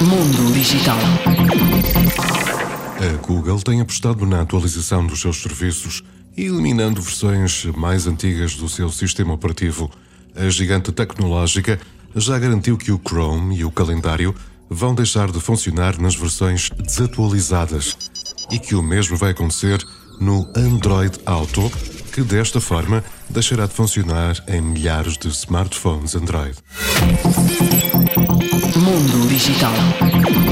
Mundo Digital. A Google tem apostado na atualização dos seus serviços, eliminando versões mais antigas do seu sistema operativo. A gigante tecnológica já garantiu que o Chrome e o calendário vão deixar de funcionar nas versões desatualizadas e que o mesmo vai acontecer no Android Auto, que desta forma deixará de funcionar em milhares de smartphones Android. Mundo Digital.